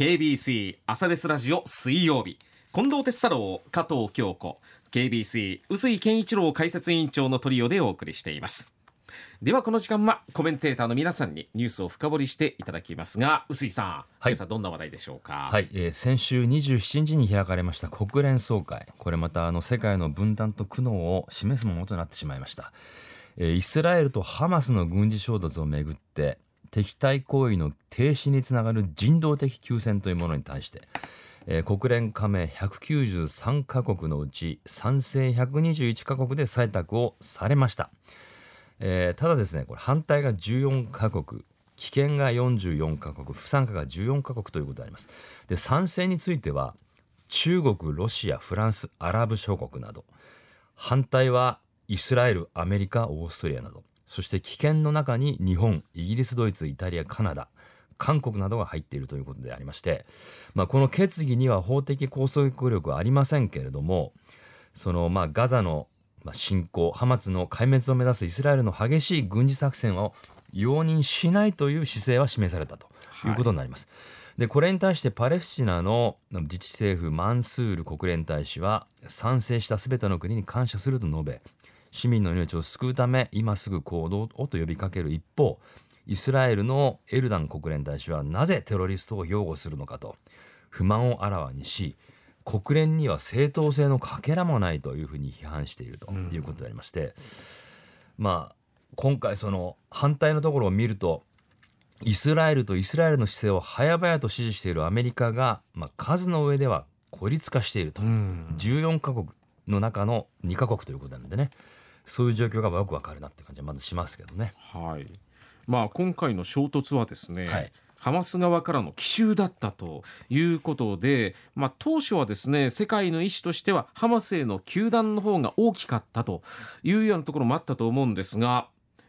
KBC 朝ですラジオ水曜日。近藤哲太郎加藤京子。KBC 臼井健一郎解説委員長のトリオでお送りしています。ではこの時間はコメンテーターの皆さんにニュースを深掘りしていただきますが臼井さん、はい、今朝どんな話題でしょうか？はい、えー、先週27日に開かれました国連総会。これまたあの世界の分断と苦悩を示すものとなってしまいました、えー、イスラエルとハマスの軍事衝突をめぐって敵対行為の停止につながる人道的休戦というものに対してえー、国連加盟193カ国のうち賛成121カ国で採択をされました、えー、ただですねこれ反対が14カ国棄権が44カ国不参加が14カ国ということであります。で賛成については中国ロシアフランスアラブ諸国など反対はイスラエルアメリカオーストリアなど。そして棄権の中に日本イギリスドイツイタリアカナダ韓国などが入っているということでありまして、まあ、この決議には法的拘束力はありませんけれどもそのまあガザの侵攻ハマツの壊滅を目指すイスラエルの激しい軍事作戦を容認しないという姿勢は示されたということになります。はい、でこれに対してパレスチナの自治政府マンスール国連大使は賛成した全ての国に感謝すると述べ市民の命を救うため今すぐ行動をと呼びかける一方イスラエルのエルダン国連大使はなぜテロリストを擁護するのかと不満をあらわにし国連には正当性のかけらもないというふうに批判しているということでありまして、うん、まあ今回その反対のところを見るとイスラエルとイスラエルの姿勢を早々と支持しているアメリカが、まあ、数の上では孤立化していると、うん、14カ国の中の2カ国ということなのでねそういう状況がよくわかるなって感じはまずしますけどね。はい。まあ、今回の衝突はですね、はい。ハマス側からの奇襲だったということで、まあ、当初はですね世界の意思としてはハマスへの球団の方が大きかったというようなところもあったと思うんですが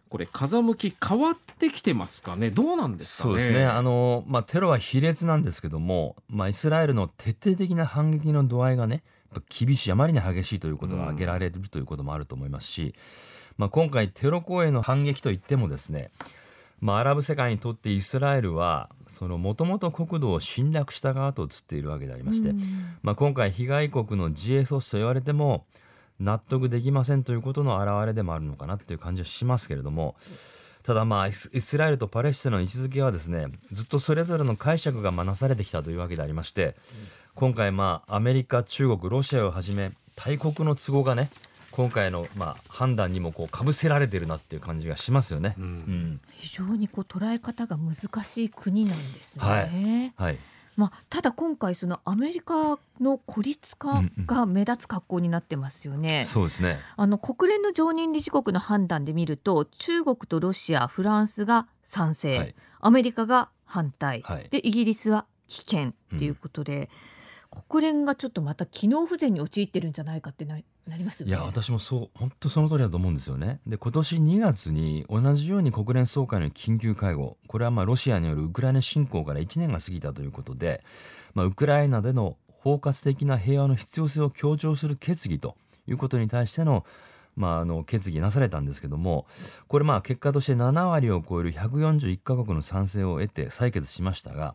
これ風向き変わってきてますかね？どうなんですかね？そうですね。あの、まあ、テロは卑劣なんですけども、まあ、イスラエルの徹底的な反撃の度合いがね厳しいあまりに激しいということが挙げられるということもあると思いますし、うん、まあ、今回テロ行為の反撃といってもですねまあ、アラブ世界にとってイスラエルはもともと国土を侵略した側と映っているわけでありまして、まあ、今回被害国の自衛措置と言われても納得できませんということの表れでもあるのかなという感じはしますけれどもただまあイスラエルとパレスチナの位置づけはですねずっとそれぞれの解釈がなされてきたというわけでありまして今回まあアメリカ中国ロシアをはじめ大国の都合がね今回のまあ判断にもこうかぶせられてるなっていう感じがしますよね。うん。うん、非常にこう捉え方が難しい国なんですね。はい、はい。まあ、ただ今回そのアメリカの孤立化が目立つ格好になってますよね。うんうん、そうですね。あの国連の常任理事国の判断で見ると中国とロシアフランスが賛成、はい、アメリカが反対、はい、でイギリスは棄権ということで、うん、国連がちょっとまた機能不全に陥ってるんじゃないかってななりますよね。いや私もそう本当その通りだと思うんですよね。で今年2月に同じように国連総会の緊急会合これはまあロシアによるウクライナ侵攻から1年が過ぎたということで、まあ、ウクライナでの包括的な平和の必要性を強調する決議ということに対してのまあ、あの決議なされたんですけどもこれまあ結果として7割を超える141カ国の賛成を得て採決しましたが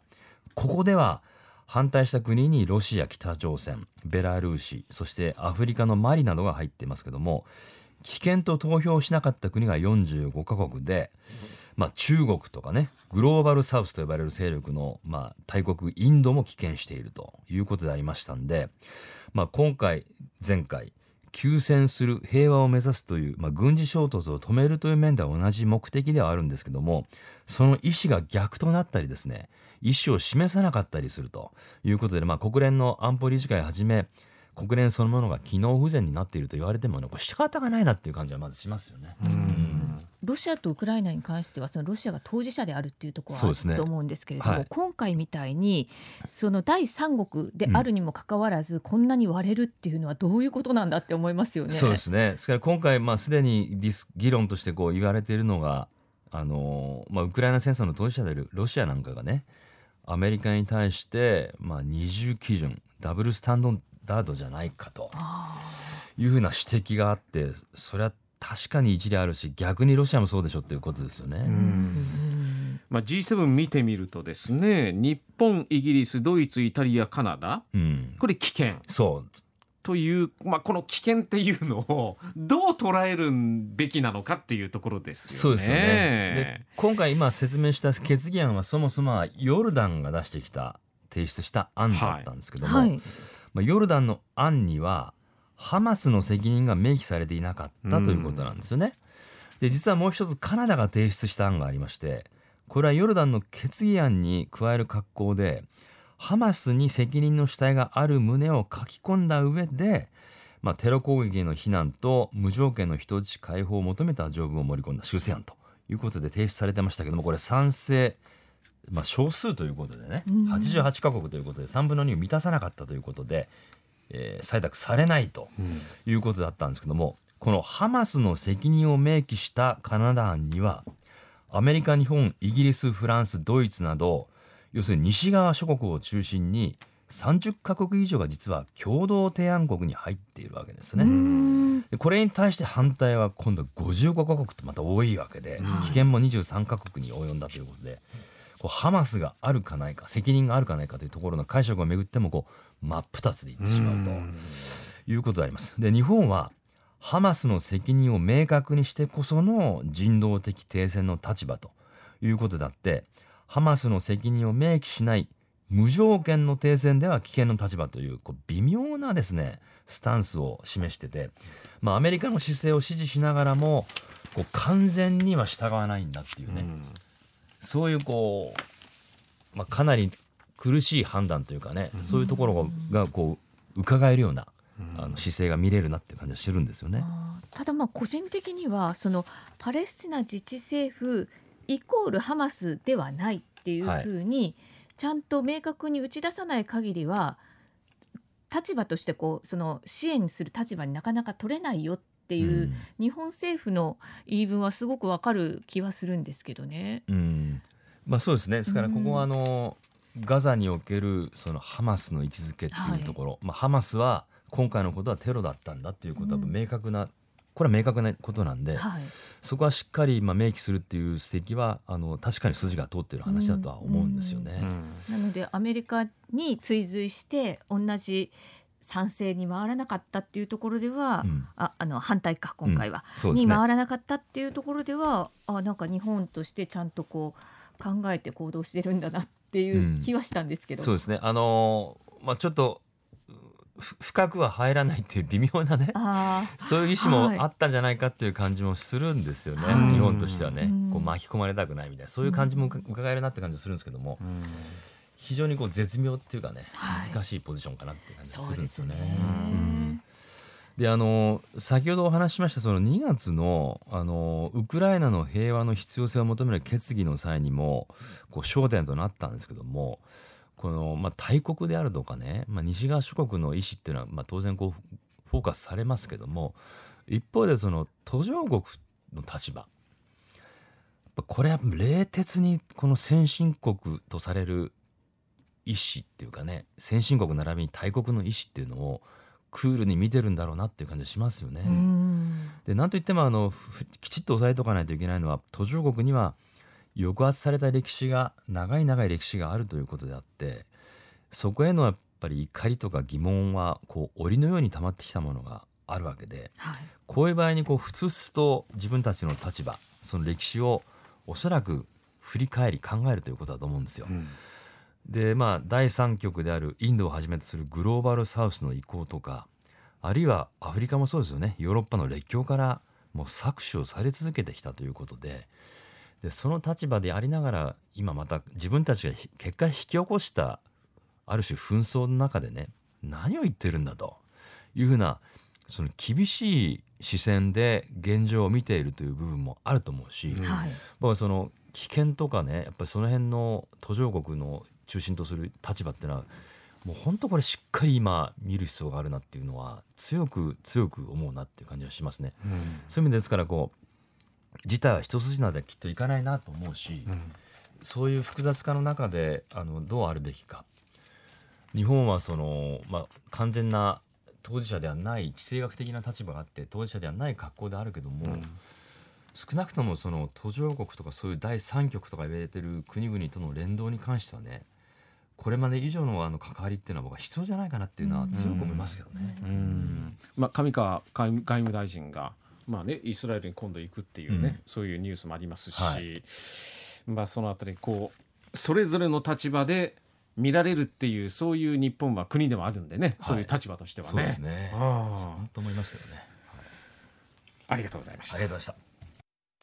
ここでは反対した国にロシア北朝鮮ベラルーシそしてアフリカのマリなどが入っていますけども棄権と投票しなかった国が45カ国で、まあ、中国とかねグローバルサウスと呼ばれる勢力の、まあ、大国インドも棄権しているということでありましたんで、まあ、今回前回休戦する平和を目指すという、まあ、軍事衝突を止めるという面では同じ目的ではあるんですけどもその意思が逆となったりですね意思を示さなかったりするということで、まあ、国連の安保理事会はじめ国連そのものが機能不全になっていると言われても、ね、これ仕方がないなっていう感じはまずしますよね。うんロシアとウクライナに関してはそのロシアが当事者であるっていうところはあると思うんですけれども、ねはい、今回みたいにその第三国であるにもかかわらず、こんなに割れるっていうのはどういうことなんだって思いますよね。そうですね。ですから今回まあすでにディス議論としてこう言われているのがあの、まあ、ウクライナ戦争の当事者であるロシアなんかがねアメリカに対して、まあ、二重基準ダブルスタンダードじゃないかというふうな指摘があってそれは確かに一理あるし逆にロシアもそうでしょっていうことですよね。まあ、G7 見てみるとですね日本イギリスドイツイタリアカナダ、うん、これ危険。そう。という、まあ、この危険っていうのを どう捉えるべきなのかっていうところですよね。そうですよね。今回今説明した決議案はそもそもヨルダンが出してきた提出した案だったんですけども、はい、まあ、ヨルダンの案にはハマスの責任が明記されていなかったということなんですよね。で実はもう一つカナダが提出した案がありましてこれはヨルダンの決議案に加える格好でハマスに責任の主体がある旨を書き込んだ上で、まあ、テロ攻撃への非難と無条件の人質解放を求めた条文を盛り込んだ修正案ということで提出されてましたけどもこれ賛成、まあ、少数ということでね、うん、88カ国ということで3分の2を満たさなかったということで、えー、採択されないということだったんですけども、このハマスの責任を明記したカナダ案にはアメリカ日本イギリスフランスドイツなど要するに西側諸国を中心に30カ国以上が実は共同提案国に入っているわけですね。でこれに対して反対は今度55カ国とまた多いわけで、危険も23カ国に及んだということで。ハマスがあるかないか責任があるかないかというところの解釈をめぐってもこう真っ二つでいってしまうということであります。で日本はハマスの責任を明確にしてこその人道的停戦の立場ということだってハマスの責任を明記しない無条件の停戦では危険の立場というこう微妙なですねスタンスを示してて、まあ、アメリカの姿勢を支持しながらもこう完全には従わないんだっていうね、うん、そういうこう、まあ、かなり苦しい判断というかね、うん、そういうところがこう伺えるようなあの姿勢が見れるなって感じがしてるんですよね。ただまあ個人的にはそのパレスチナ自治政府イコールハマスではないっていうふうに、ちゃんと明確に打ち出さない限りは立場としてこうその支援する立場になかなか取れないよっていう、日本政府の言い分はすごくわかる気はするんですけどね。うん、まあそうですね。ですからここはあの、うん、ガザにおけるそのハマスの位置づけっていうところ、はい、まあハマスは今回のことはテロだったんだっていうことは明確なこれは明確なことなんで、はい、そこはしっかりまあ明記するっていう指摘はあの確かに筋が通ってる話だとは思うんですよね。なのでアメリカに追随して同じ賛成に回らなかったっていうところでは、うん、ああの反対か今回は、うん。ね、に回らなかったっていうところではあなんか日本としてちゃんとこう考えて行動してるんだなっていう気はしたんですけど。うん、そうですね。あのまあちょっと深くは入らないっていう微妙なねそういう意思もあったんじゃないかっていう感じもするんですよね、はい、日本としてはね、こう巻き込まれたくないみたいなそういう感じも伺えるなって感じするんですけども、非常にこう絶妙っていうかね難しいポジションかなっていう感じするんですよね。であの先ほどお話ししましたその2月のあのウクライナの平和の必要性を求める決議の際にもこう焦点となったんですけどもこの、まあ、大国であるとかね、まあ、西側諸国の意思っていうのは、まあ、当然こうフォーカスされますけども一方でその途上国の立場。これは冷徹にこの先進国とされる意思っていうかね先進国並びに大国の意思っていうのをクールに見てるんだろうなっていう感じしますよね。でなんといってもあのきちっと押さえとかないといけないのは途上国には抑圧された歴史が長い長い歴史があるということであってそこへのやっぱり怒りとか疑問はこう檻のように溜まってきたものがあるわけで、はい、こういう場合にこうふつふつと自分たちの立場その歴史をおそらく振り返り考えるということだと思うんですよ。うん、でまあ第三極であるインドをはじめとするグローバルサウスの移行とかあるいはアフリカもそうですよね。ヨーロッパの列強からもう搾取をされ続けてきたということででその立場でありながら今また自分たちが結果引き起こしたある種紛争の中でね何を言ってるんだというふうなその厳しい視線で現状を見ているという部分もあると思うし、はい、僕はその危険とかねやっぱりその辺の途上国の中心とする立場っていうのはもう本当これしっかり今見る必要があるなっていうのは強く強く思うなっていう感じはしますね。うん、そういう意味ですからこう自体は一筋縄できっといかないなと思うし、うん、そういう複雑化の中であのどうあるべきか。日本はその、まあ、完全な当事者ではない地政学的な立場があって当事者ではない格好であるけども、うん、少なくともその途上国とかそういう第三極とか言われてる国々との連動に関してはねこれまで以上のあの関わりっていうのは僕は必要じゃないかなっていうのは強く思いますけどね。まあ、上川外務大臣がまあね、イスラエルに今度行くっていうね、うん、そういうニュースもありますし、はい、まあ、そのあたりこうそれぞれの立場で見られるっていうそういう日本は国でもあるんでね、はい、そういう立場としてはね。そうですね。本当思いますよね、はい。ありがとうございました。ありがとうございました。